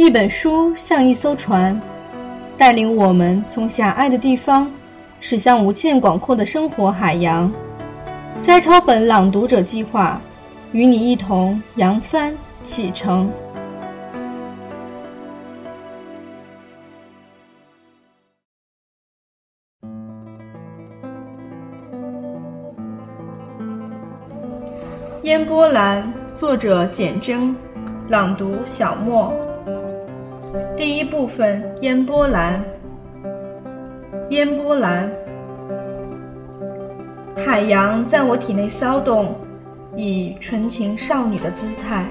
一本书像一艘船，带领我们从狭隘的地方驶向无限广阔的生活海洋。摘抄本朗读者计划，与你一同扬帆启程。烟波兰，作者简真，朗读小莫。第一部分：烟波兰。烟波兰，海洋在我体内骚动，以纯情少女的姿态。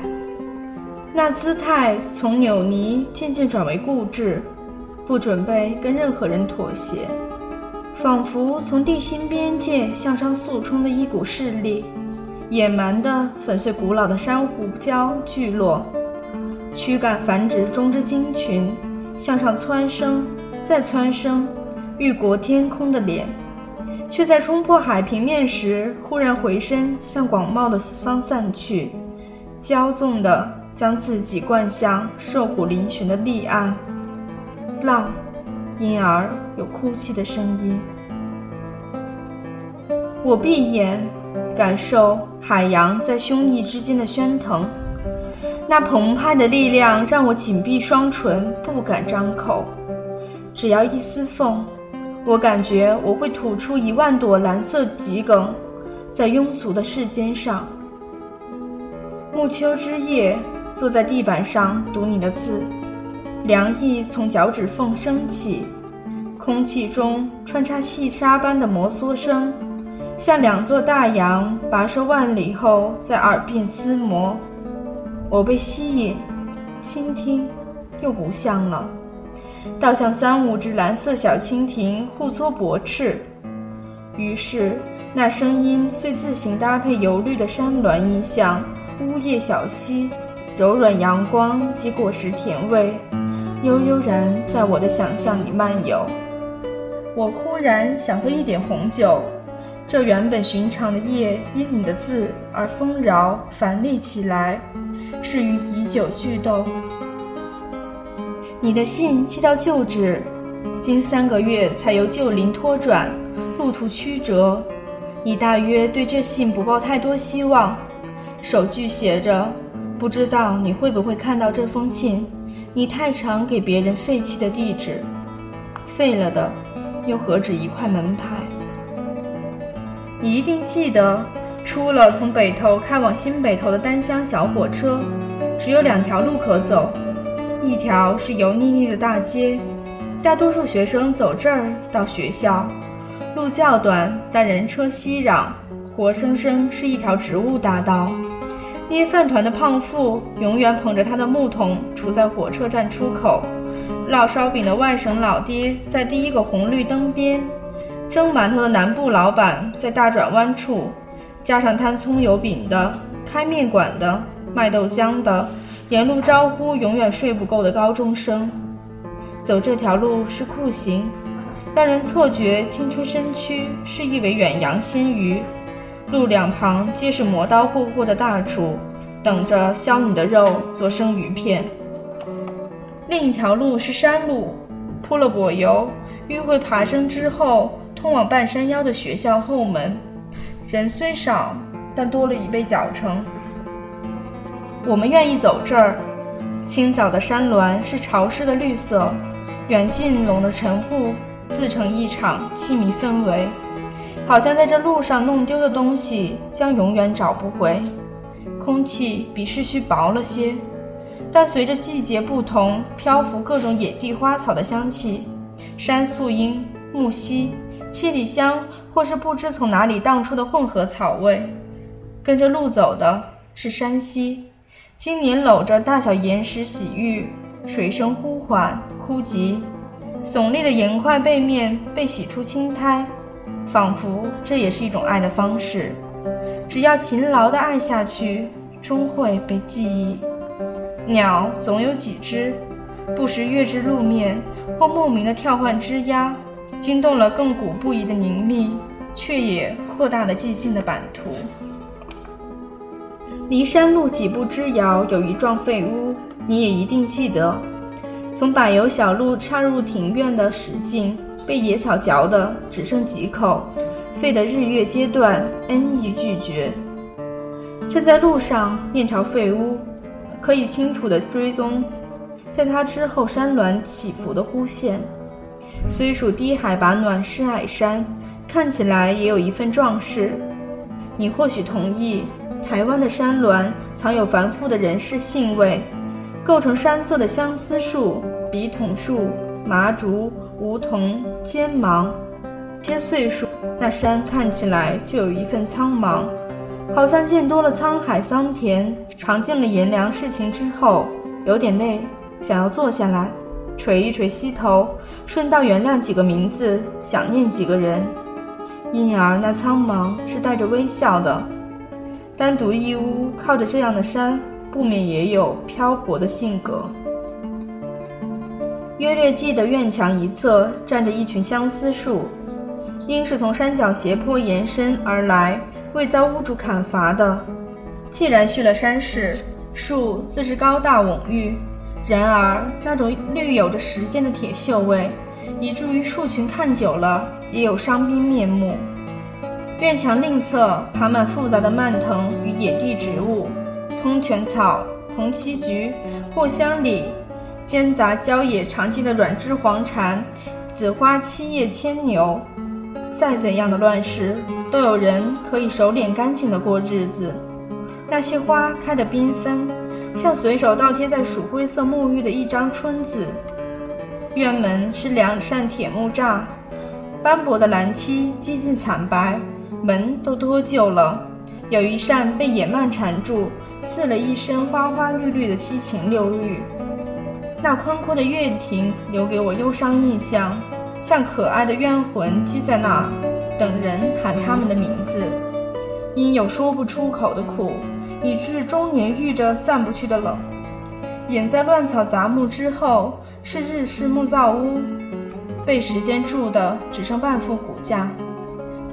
那姿态从扭捏渐渐转为固执，不准备跟任何人妥协，仿佛从地心边界向上速冲的一股势力。野蛮地粉碎古老的珊瑚礁聚落，躯干繁殖中之鲸群，向上蹿升，再蹿升，欲过天空的脸，却在冲破海平面时，忽然回身向广袤的四方散去，骄纵地将自己灌向瘦虎嶙峋的立岸。浪，因而有哭泣的声音。我闭眼。感受海洋在胸臆之间的喧腾，那澎湃的力量让我紧闭双唇，不敢张口。只要一丝缝，我感觉我会吐出一万朵蓝色桔梗，在庸俗的世间上。暮秋之夜，坐在地板上读你的字，凉意从脚趾缝升起，空气中穿插细沙般的摩挲声。像两座大洋跋涉万里后在耳鬓厮磨，我被吸引，倾听，又不像了，倒像三五只蓝色小蜻蜓互搓薄翅。于是那声音虽自行搭配油绿的山峦意象、呜咽小溪、柔软阳光及果实甜味，悠悠然在我的想象里漫游。我忽然想喝一点红酒。这原本寻常的夜，因你的字而丰饶繁丽起来，是与已久剧斗。你的信寄到旧址，经三个月才由旧邻托转，路途曲折。你大约对这信不抱太多希望，首句写着：“不知道你会不会看到这封信？你太常给别人废弃的地址，废了的，又何止一块门牌？”你一定记得，出了从北头开往新北头的单厢小火车，只有两条路可走，一条是油腻腻的大街，大多数学生走这儿到学校，路较短，但人车熙攘，活生生是一条植物大道。捏饭团的胖妇永远捧着他的木桶杵在火车站出口，烙烧饼的外省老爹在第一个红绿灯边。蒸馒头的南部老板在大转弯处，加上摊葱油饼的、开面馆的、卖豆浆的，沿路招呼永远睡不够的高中生。走这条路是酷刑，让人错觉青春身躯是一尾远洋鲜鱼。路两旁皆是磨刀霍霍的大厨，等着削你的肉做生鱼片。另一条路是山路，铺了柏油，迂回爬升之后。通往半山腰的学校后门，人虽少，但多了一倍脚程。我们愿意走这儿。清早的山峦是潮湿的绿色，远近笼着晨雾，自成一场凄迷氛围。好像在这路上弄丢的东西将永远找不回。空气比市区薄了些，但随着季节不同，漂浮各种野地花草的香气，山素英、木樨。七里香，或是不知从哪里荡出的混合草味。跟着路走的是山溪，今年搂着大小岩石洗浴，水声呼缓枯急，耸立的岩块背面被洗出青苔，仿佛这也是一种爱的方式。只要勤劳地爱下去，终会被记忆。鸟总有几只，不时跃至路面，或莫名的跳换枝桠。惊动了亘古不移的凝密，却也扩大了寂静的版图。离山路几步之遥有一幢废屋，你也一定记得，从柏油小路插入庭院的石径，被野草嚼得只剩几口，废得日月阶段，恩义俱绝。站在路上面朝废屋，可以清楚地追踪，在它之后山峦起伏的弧线。虽属低海拔暖湿矮山，看起来也有一份壮士。你或许同意，台湾的山峦藏有繁复的人世性味，构成山色的相思树、笔筒树、麻竹、梧桐、尖芒，些岁数，那山看起来就有一份苍茫，好像见多了沧海桑田，尝尽了炎凉世情之后，有点累，想要坐下来。垂一垂膝头，顺道原谅几个名字，想念几个人，因而那苍茫是带着微笑的。单独一屋靠着这样的山，不免也有漂泊的性格。约略记得院墙一侧站着一群相思树，应是从山脚斜坡延伸而来，未遭屋主砍伐的。既然续了山势，树自是高大蓊郁。然而，那种绿有着时间的铁锈味，以至于树群看久了也有伤兵面目。院墙另侧爬满复杂的蔓藤与野地植物，通泉草、红旗菊、藿香里，间杂郊野常见的软枝黄蝉、紫花七叶牵牛。再怎样的乱世，都有人可以手敛干净的过日子。那些花开得缤纷。像随手倒贴在鼠灰色沐浴的一张春字。院门是两扇铁木栅，斑驳的蓝漆几近惨白，门都脱臼了。有一扇被野蔓缠住，刺了一身花花绿绿的七情六欲。那宽阔的月亭留给我忧伤印象，像可爱的冤魂积在那，等人喊他们的名字，因有说不出口的苦。以致终年遇着散不去的冷。掩在乱草杂木之后是日式木造屋，被时间蛀的只剩半副骨架。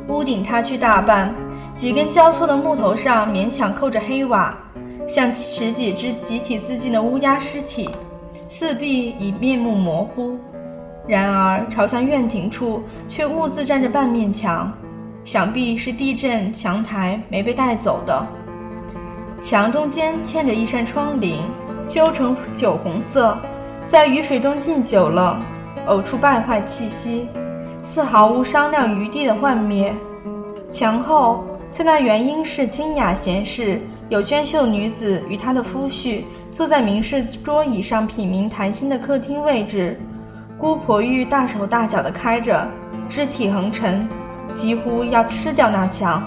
屋顶塌去大半，几根交错的木头上勉强扣着黑瓦，像十几只集体自尽的乌鸦尸体。四壁已面目模糊，然而朝向院庭处却兀自站着半面墙，想必是地震墙台没被带走的。墙中间嵌着一扇窗棂，修成酒红色，在雨水中浸久了，呕出败坏气息，丝毫无商量余地的幻灭。墙后，在那原应是清雅闲适、有娟秀女子与她的夫婿坐在明式桌椅上品茗谈心的客厅位置，姑婆玉大手大脚地开着，肢体横陈，几乎要吃掉那墙。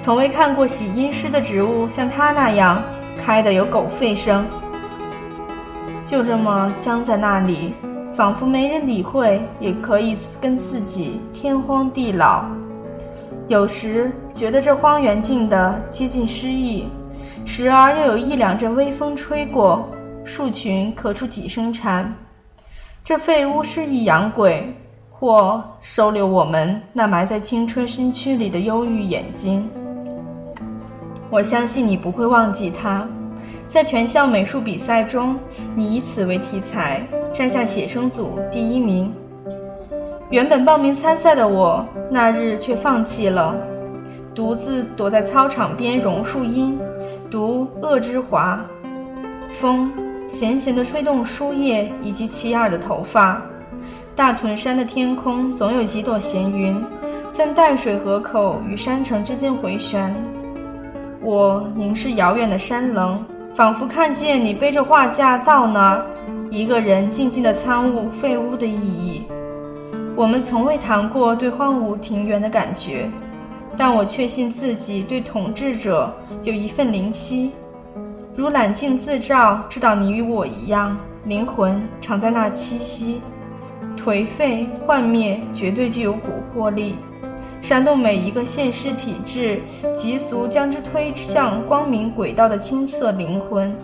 从未看过喜阴湿的植物像它那样开得有狗吠声，就这么僵在那里，仿佛没人理会，也可以跟自己天荒地老。有时觉得这荒原静得接近诗意，时而又有一两阵微风吹过，树群咳出几声蝉。这废屋是一养鬼，或收留我们那埋在青春身躯里的忧郁眼睛。我相信你不会忘记他，在全校美术比赛中，你以此为题材摘下写生组第一名。原本报名参赛的我，那日却放弃了，独自躲在操场边榕树荫，读《恶之华》。风咸咸地吹动书叶以及齐耳的头发。大屯山的天空总有几朵闲云，在淡水河口与山城之间回旋。我凝视遥远的山棱，仿佛看见你背着画架到那儿，一个人静静地参悟废屋的意义。我们从未谈过对荒芜庭园的感觉，但我确信自己对统治者有一份灵犀，如揽镜自照，知道你与我一样，灵魂常在那栖息。颓废幻灭，绝对具有蛊惑力。煽动每一个现实体制急速将之推向光明轨道的青涩灵魂。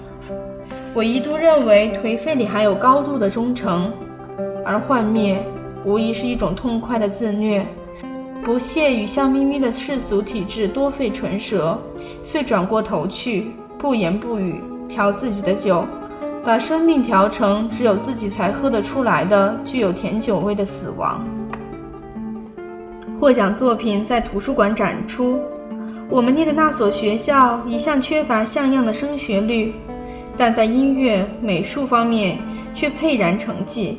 我一度认为颓废里含有高度的忠诚，而幻灭无疑是一种痛快的自虐。不屑与笑眯眯的世俗体制多费唇舌，遂转过头去，不言不语，调自己的酒，把生命调成只有自己才喝得出来的具有甜酒味的死亡。获奖作品在图书馆展出。我们念的那所学校一向缺乏像样的升学率，但在音乐、美术方面却沛然成绩。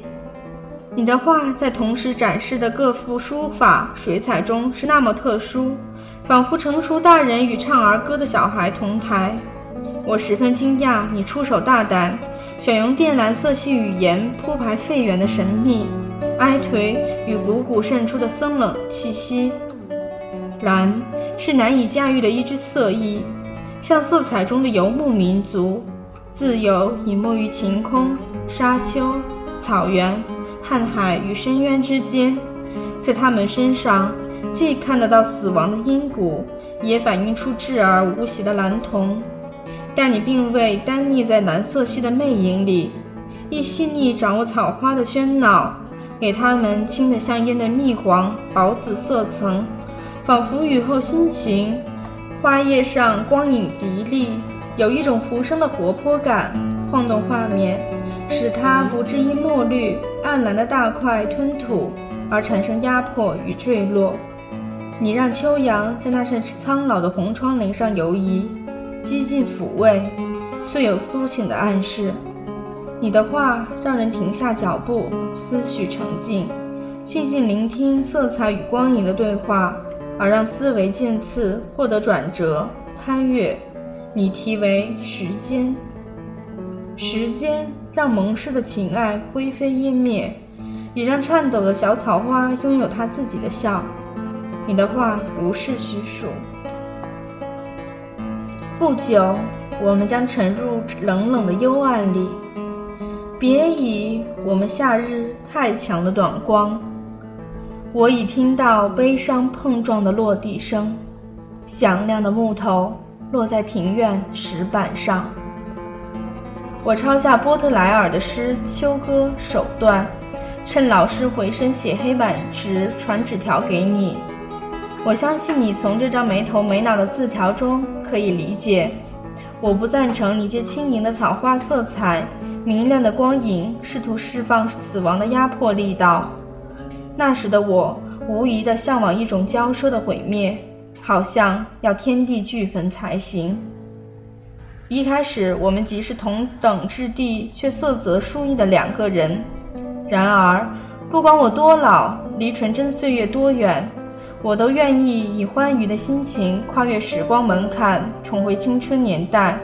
你的画在同时展示的各幅书法、水彩中是那么特殊，仿佛成熟大人与唱儿歌的小孩同台。我十分惊讶，你出手大胆，选用靛蓝色系语言铺排肺源的神秘、哀颓与汩汩渗出的森冷气息。蓝是难以驾驭的一支色艺，像色彩中的游牧民族，自由隐没于晴空、沙丘、草原、瀚海与深渊之间。在他们身上，既看得到死亡的阴骨，也反映出稚而无邪的蓝瞳。但你并未单溺在蓝色系的魅影里，亦细腻掌握草花的喧闹，给它们轻得像烟的蜜黄、薄紫色层，仿佛雨后心情。花叶上光影涤丽，有一种浮生的活泼感，晃动画面，使它不至因墨绿暗蓝的大块吞吐而产生压迫与坠落。你让秋阳在那扇苍老的红窗棂上游移。几近抚慰，虽有苏醒的暗示。你的话让人停下脚步，思绪沉静，静静聆听色彩与光影的对话，而让思维渐次获得转折、攀越。你题为时间，时间让蒙氏的情爱灰飞烟灭，也让颤抖的小草花拥有它自己的笑。你的话如是叙述。不久，我们将沉入冷冷的幽暗里。别以我们夏日太强的短光。我已听到悲伤碰撞的落地声，响亮的木头落在庭院石板上。我抄下波特莱尔的诗《秋歌》首段，趁老师回身写黑板时传纸条给你。我相信你从这张没头没脑的字条中可以理解，我不赞成你借轻盈的草花色彩、明亮的光影，试图释放死亡的压迫力道。那时的我无疑地向往一种交奢的毁灭，好像要天地俱焚才行。一开始我们即是同等质地却色泽殊异的两个人，然而不管我多老，离纯真岁月多远。我都愿意以欢愉的心情跨越时光门槛，重回青春年代，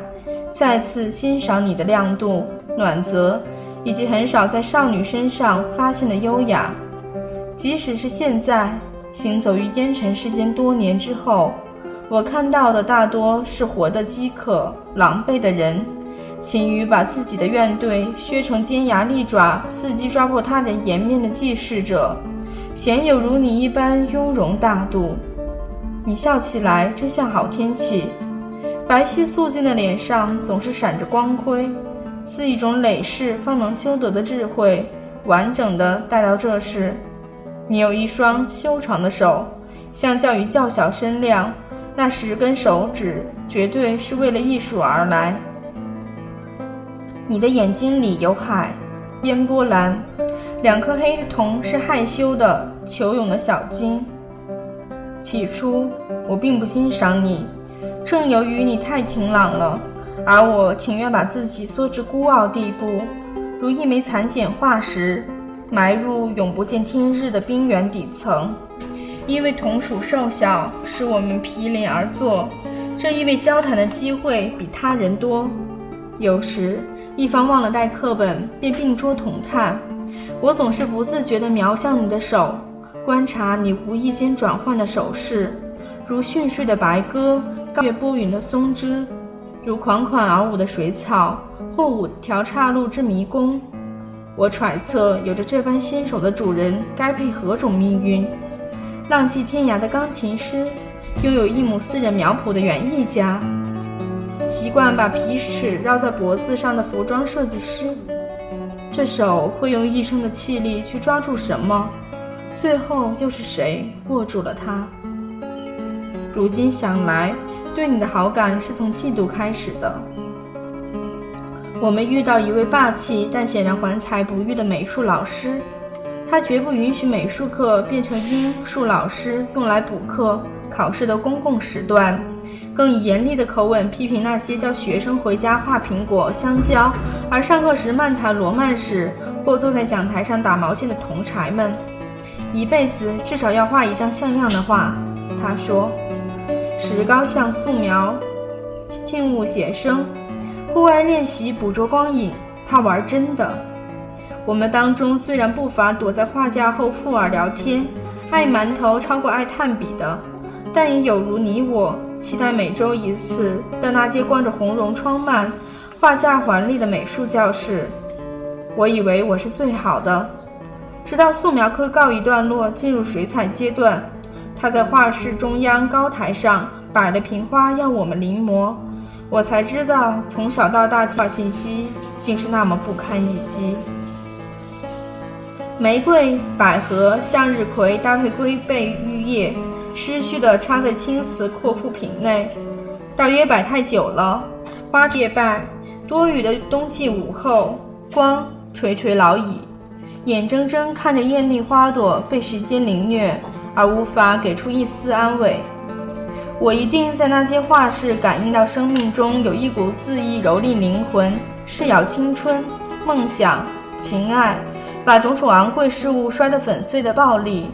再次欣赏你的亮度、暖泽，以及很少在少女身上发现的优雅。即使是现在，行走于烟尘世间多年之后，我看到的大多是活得饥渴、狼狈的人，勤于把自己的怨怼削成尖牙利爪，伺机抓破他人颜面的记事者。鲜有如你一般雍容大度，你笑起来真像好天气。白皙素净的脸上总是闪着光辉，似一种累世方能修得的智慧，完整的带到这世。你有一双修长的手，相较于较小身量，那十根手指绝对是为了艺术而来。你的眼睛里有海，烟波蓝。两颗黑瞳是害羞的、求泳的小鲸。起初，我并不欣赏你，正由于你太晴朗了，而我情愿把自己缩至孤傲地步，如一枚残茧化石，埋入永不见天日的冰原底层。因为同属瘦小，使我们毗邻而坐，这意味交谈的机会比他人多。有时，一方忘了带课本，便并桌同看。我总是不自觉地瞄向你的手，观察你无意间转换的手势，如训睡的白鸽，高越波云的松枝，如款款而舞的水草，或五条岔路之迷宫。我揣测，有着这般纤手的主人该配何种命运？浪迹天涯的钢琴师，拥有一亩私人苗圃的园艺家，习惯把皮尺绕在脖子上的服装设计师。这手会用一生的气力去抓住什么？最后又是谁握住了它？如今想来，对你的好感是从嫉妒开始的。我们遇到一位霸气但显然怀才不遇的美术老师，他绝不允许美术课变成英术老师用来补课考试的公共时段，更以严厉的口吻批评那些教学生回家画苹果、香蕉，而上课时漫谈罗曼史或坐在讲台上打毛线的同柴们。一辈子至少要画一张像样的画，他说：石膏像素描、静物写生。户外练习捕捉光影，他玩真的。我们当中虽然不乏躲在画架后附耳聊天、爱馒头超过爱炭笔的，但也有如你我，期待每周一次的那间关着红绒窗幔、画架华丽的美术教室。我以为我是最好的，直到素描课告一段落，进入水彩阶段，他在画室中央高台上摆了瓶花，要我们临摹。我才知道，从小到大，画信息竟是那么不堪一击。玫瑰、百合、向日葵搭配龟背玉叶，失去的插在青瓷阔腹瓶内。大约摆太久了，花叶败。多雨的冬季午后，光垂垂老矣，眼睁睁看着艳丽花朵被时间凌虐，而无法给出一丝安慰。我一定在那间画室感应到生命中有一股恣意蹂躏灵魂、噬咬青春、梦想、情爱，把种种昂贵事物摔得粉碎的暴力，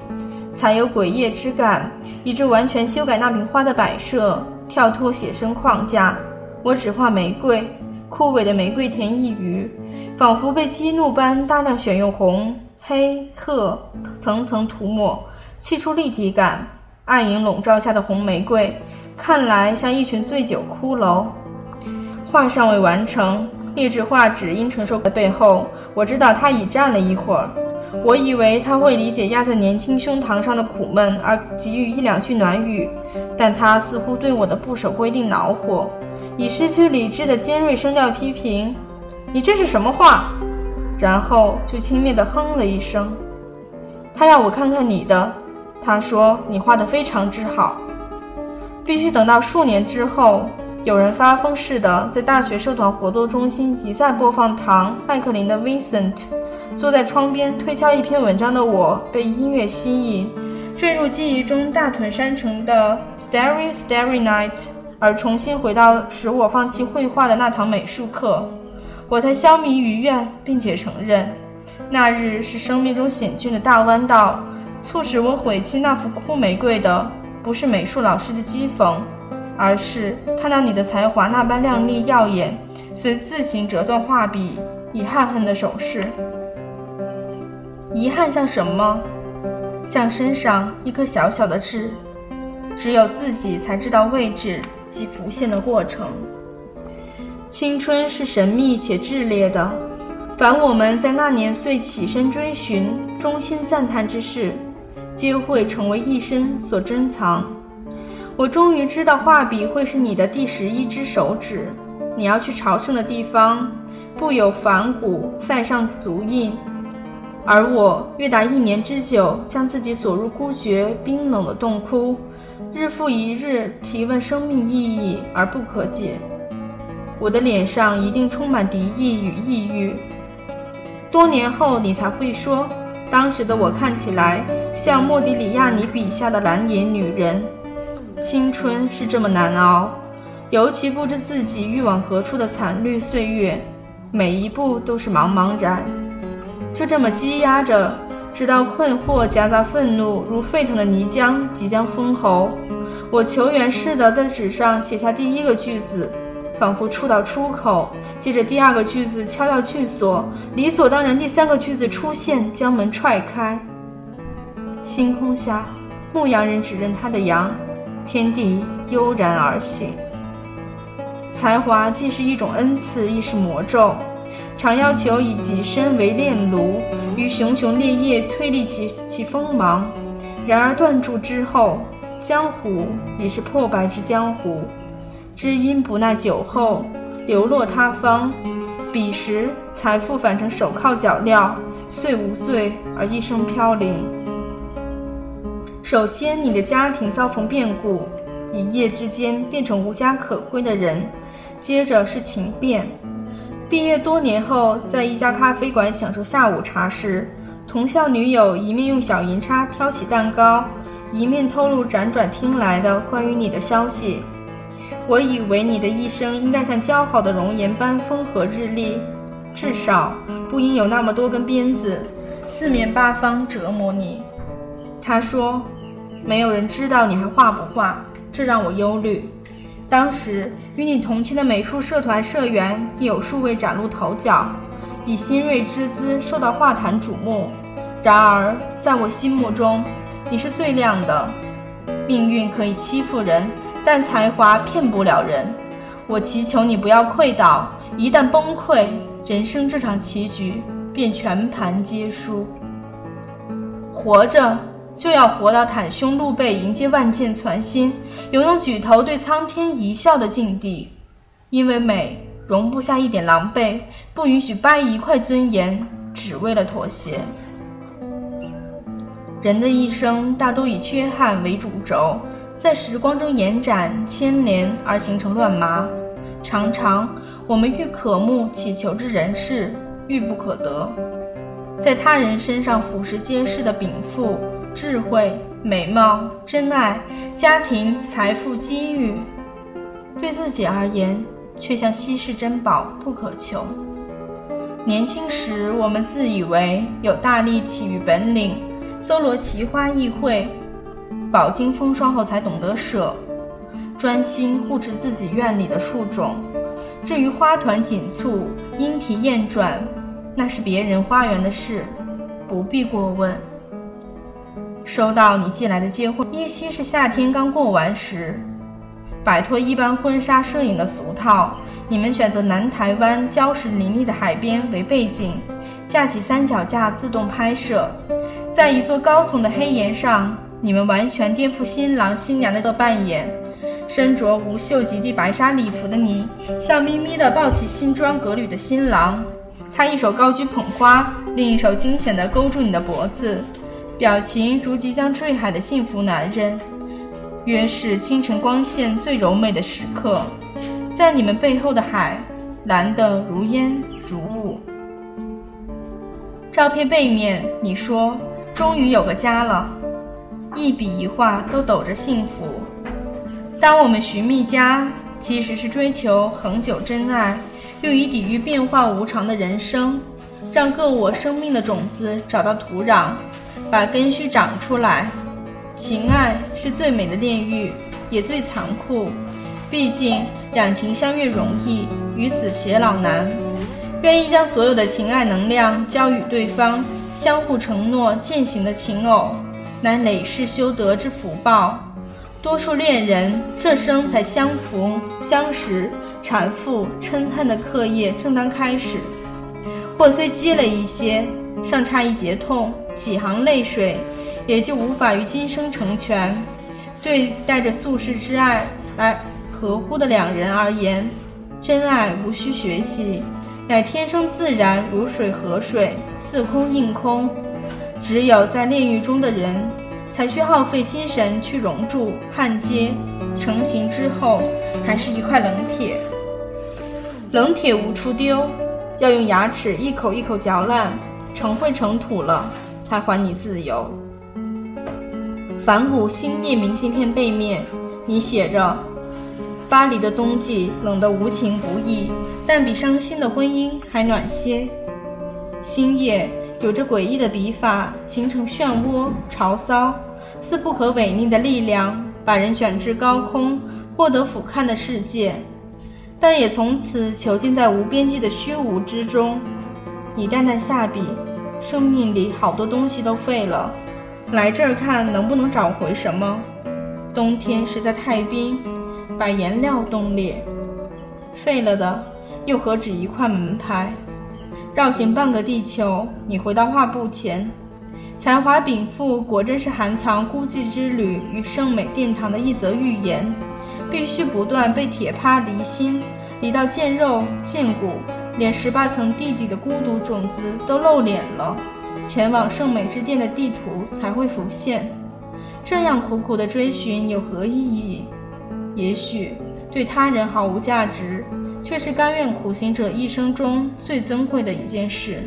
才有诡异之感，以致完全修改那瓶花的摆设，跳脱写生框架。我只画玫瑰，枯萎的玫瑰田一隅，仿佛被激怒般大量选用红、黑、褐层层涂抹，砌出立体感。暗影笼罩下的红玫瑰，看来像一群醉酒骷髅。画尚未完成，劣质画纸因承受的背后，我知道他已站了一会儿。我以为他会理解压在年轻胸膛上的苦闷，而给予一两句暖语，但他似乎对我的不守规定恼火，以失去理智的尖锐声调批评：“你这是什么画？”然后就轻蔑地哼了一声。他要我看看你的。他说：“你画得非常之好，必须等到数年之后，有人发疯似的在大学社团活动中心一再播放唐·麦克林的《Vincent》，坐在窗边推敲一篇文章的我被音乐吸引，坠入记忆中大屯山城的 Starry Starry Night，而重新回到使我放弃绘画的那堂美术课，我才消弭余愿，并且承认，那日是生命中险峻的大弯道。”促使我毁弃那幅枯玫瑰的，不是美术老师的讥讽，而是看到你的才华那般亮丽耀眼，遂自行折断画笔，以憾恨的手势。遗憾像什么？像身上一颗小小的痣，只有自己才知道位置及浮现的过程。青春是神秘且炽烈的，凡我们在那年岁起身追寻、衷心赞叹之事。皆会成为一生所珍藏。我终于知道，画笔会是你的第十一只手指。你要去朝圣的地方，布有梵谷塞上足印，而我约达一年之久，将自己锁入孤绝冰冷的洞窟，日复一日提问生命意义而不可解。我的脸上一定充满敌意与抑郁。多年后，你才会说。当时的我看起来像莫迪里亚尼笔下的蓝颜女人。青春是这么难熬，尤其不知自己欲往何处的惨绿岁月，每一步都是茫茫然。就这么积压着，直到困惑夹杂愤怒如沸腾的泥浆即将封喉，我求援似的在纸上写下第一个句子。仿佛触到出口，接着第二个句子敲掉句锁，理所当然，第三个句子出现，将门踹开。星空下，牧羊人指认他的羊，天地悠然而醒。才华既是一种恩赐，亦是魔咒，常要求以己身为炼炉，于熊熊烈焰淬砺其其锋芒。然而断柱之后，江湖已是破败之江湖。知音不耐酒后流落他方，彼时财富反成手铐脚镣，遂无罪而一生飘零。首先，你的家庭遭逢变故，一夜之间变成无家可归的人；接着是情变，毕业多年后，在一家咖啡馆享受下午茶时，同校女友一面用小银叉挑起蛋糕，一面透露辗转听来的关于你的消息。我以为你的一生应该像姣好的容颜般风和日丽，至少不应有那么多根鞭子，四面八方折磨你。他说：“没有人知道你还画不画，这让我忧虑。”当时与你同期的美术社团社员亦有数位崭露头角，以新锐之姿受到画坛瞩目。然而，在我心目中，你是最亮的。命运可以欺负人，但才华骗不了人。我祈求你不要溃倒，一旦崩溃，人生这场棋局便全盘皆输。活着。就要活到袒胸露背迎接万箭攒心，有能举头对苍天一笑的境地。因为美容不下一点狼狈，不允许掰一块尊严，只为了妥协。人的一生大都以缺憾为主轴，在时光中延展牵连而形成乱麻。常常我们欲渴慕祈求之人事，欲不可得，在他人身上俯拾皆是的禀赋。智慧、美貌、真爱、家庭、财富、机遇，对自己而言却像稀世珍宝，不可求。年轻时，我们自以为有大力气与本领，搜罗奇花异卉，饱经风霜后才懂得舍，专心护持自己院里的树种。至于花团锦簇、莺啼燕转，那是别人花园的事，不必过问。收到你寄来的结婚，依稀是夏天刚过完时。摆脱一般婚纱摄影的俗套，你们选择南台湾礁石林立的海边为背景，架起三脚架自动拍摄。在一座高耸的黑岩上，你们完全颠覆新郎新娘的扮演。身着无袖及地白纱礼服的你，笑眯眯地抱起新装革履的新郎，他一手高举捧花，另一手惊险地勾住你的脖子。表情如即将坠海的幸福男人，约是清晨光线最柔美的时刻，在你们背后的海，蓝得如烟如雾。照片背面，你说终于有个家了，一笔一画都抖着幸福。当我们寻觅家，其实是追求恒久真爱，用以抵御变化无常的人生，让各我生命的种子找到土壤。把根须长出来，情爱是最美的炼狱，也最残酷。毕竟两情相悦容易，与死偕老难。愿意将所有的情爱能量交予对方，相互承诺践行的情偶，乃累世修得之福报。多数恋人这生才相逢相识，产妇嗔恨的课业正当开始，或虽积累一些。尚差一节痛，几行泪水，也就无法于今生成全。对带着宿世之爱来合乎的两人而言，真爱无需学习，乃天生自然，如水河水，似空应空。只有在炼狱中的人，才需耗费心神去熔铸、焊接。成型之后，还是一块冷铁。冷铁无处丢，要用牙齿一口一口嚼烂。成灰成土了，才还你自由。反骨星夜明信片背面，你写着：“巴黎的冬季冷得无情无义，但比伤心的婚姻还暖些。”星夜有着诡异的笔法，形成漩涡、潮骚，似不可违逆的力量，把人卷至高空，获得俯瞰的世界，但也从此囚禁在无边际的虚无之中。你淡淡下笔。生命里好多东西都废了，来这儿看能不能找回什么？冬天实在太冰，把颜料冻裂。废了的又何止一块门牌？绕行半个地球，你回到画布前，才华禀赋果真是含藏孤寂之旅与圣美殿堂的一则预言。必须不断被铁耙离心，离到见肉见骨。连十八层地底的孤独种子都露脸了，前往圣美之殿的地图才会浮现。这样苦苦的追寻有何意义？也许对他人毫无价值，却是甘愿苦行者一生中最尊贵的一件事。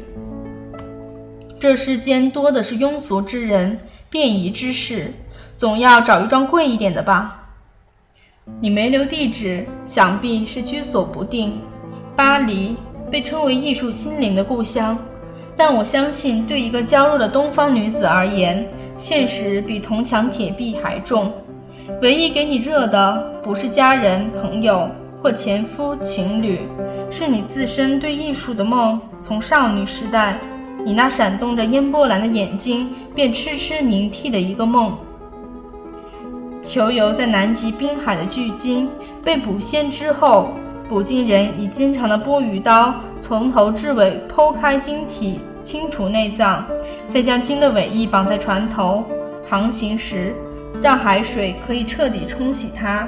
这世间多的是庸俗之人、便宜之事，总要找一桩贵一点的吧。你没留地址，想必是居所不定。巴黎被称为艺术心灵的故乡，但我相信，对一个娇弱的东方女子而言，现实比铜墙铁壁还重。唯一给你热的，不是家人、朋友或前夫、情侣，是你自身对艺术的梦。从少女时代。你那闪动着烟波蓝的眼睛，便痴痴凝替的一个梦。囚游在南极滨海的巨鲸被捕仙之后，捕鲸人以坚长的钵盂刀从头至尾剖开鲸体，清除内脏，再将鲸的尾翼绑在船头，航行时让海水可以彻底冲洗它。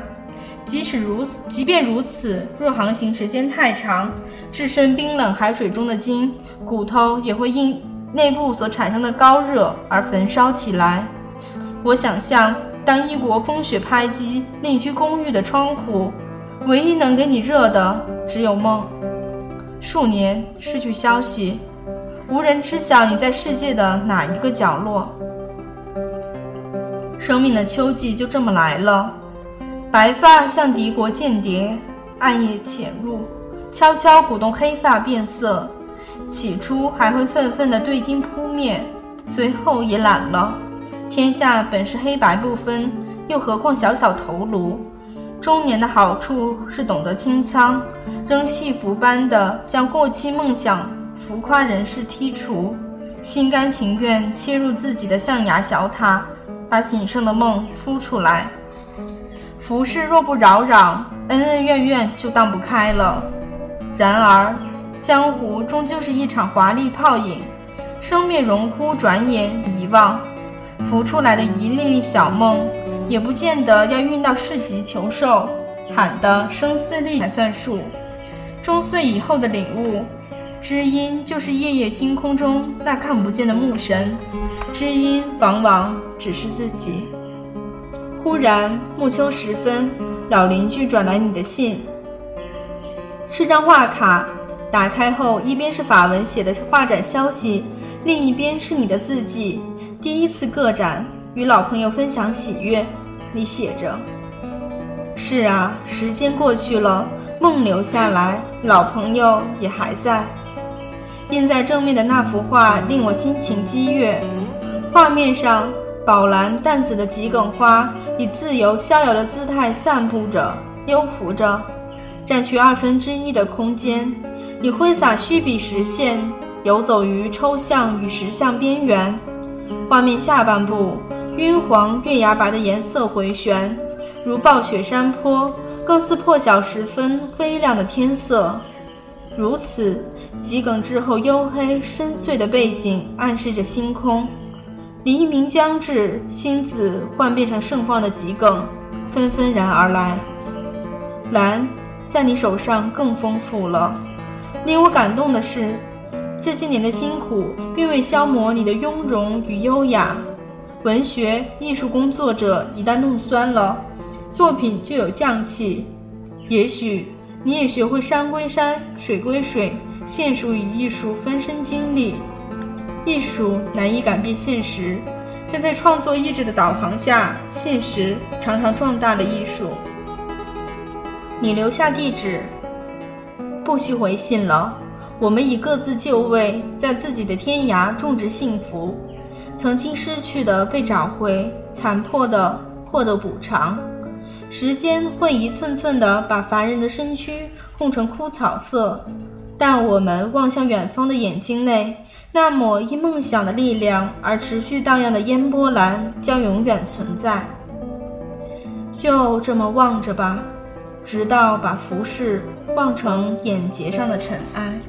即使如此，即便如此，若航行时间太长，置身冰冷海水中的鲸骨头也会因内部所产生的高热而焚烧起来。我想象，当异国风雪拍击另居公寓的窗户，唯一能给你热的只有梦。数年失去消息，无人知晓你在世界的哪一个角落。生命的秋季就这么来了。白发像敌国间谍，暗夜潜入，悄悄鼓动黑发变色。起初还会愤愤地对金扑灭，随后也懒了。天下本是黑白不分，又何况小小头颅？中年的好处是懂得清仓，扔戏服般的将过期梦想、浮夸人世剔除，心甘情愿切入自己的象牙小塔，把仅剩的梦孵出来。浮世若不扰攘，恩恩怨怨就荡不开了。然而，江湖终究是一场华丽泡影，生灭荣枯，转眼遗忘。浮出来的一粒粒小梦，也不见得要运到市集求售，喊得声嘶力才算数。终岁以后的领悟，知音就是夜夜星空中那看不见的牧神，知音往往只是自己。忽然，暮秋时分，老邻居转来你的信，是张画卡。打开后，一边是法文写的画展消息，另一边是你的字迹。第一次个展，与老朋友分享喜悦。你写着：“是啊，时间过去了，梦留下来，老朋友也还在。”印在正面的那幅画令我心情激越，画面上。宝蓝淡紫的桔梗花以自由逍遥的姿态散步着、悠浮着，占据二分之一的空间。你挥洒虚笔实线，游走于抽象与实像边缘。画面下半部，晕黄、月牙白的颜色回旋，如暴雪山坡，更似破晓时分微亮的天色。如此，桔梗之后黝黑深邃的背景暗示着星空。黎明将至，星子幻变成盛放的桔梗，纷纷然而来。蓝，在你手上更丰富了。令我感动的是，这些年的辛苦并未消磨你的雍容与优雅。文学艺术工作者一旦弄酸了，作品就有匠气。也许你也学会山归山，水归水，现实与艺术分身经历。艺术难以改变现实，但在创作意志的导航下，现实常常壮大了艺术。你留下地址，不需回信了。我们已各自就位，在自己的天涯种植幸福。曾经失去的被找回，残破的获得补偿。时间会一寸寸地把凡人的身躯烘成枯草色，但我们望向远方的眼睛内。那么，因梦想的力量而持续荡漾的烟波蓝将永远存在。就这么望着吧，直到把浮世望成眼睫上的尘埃。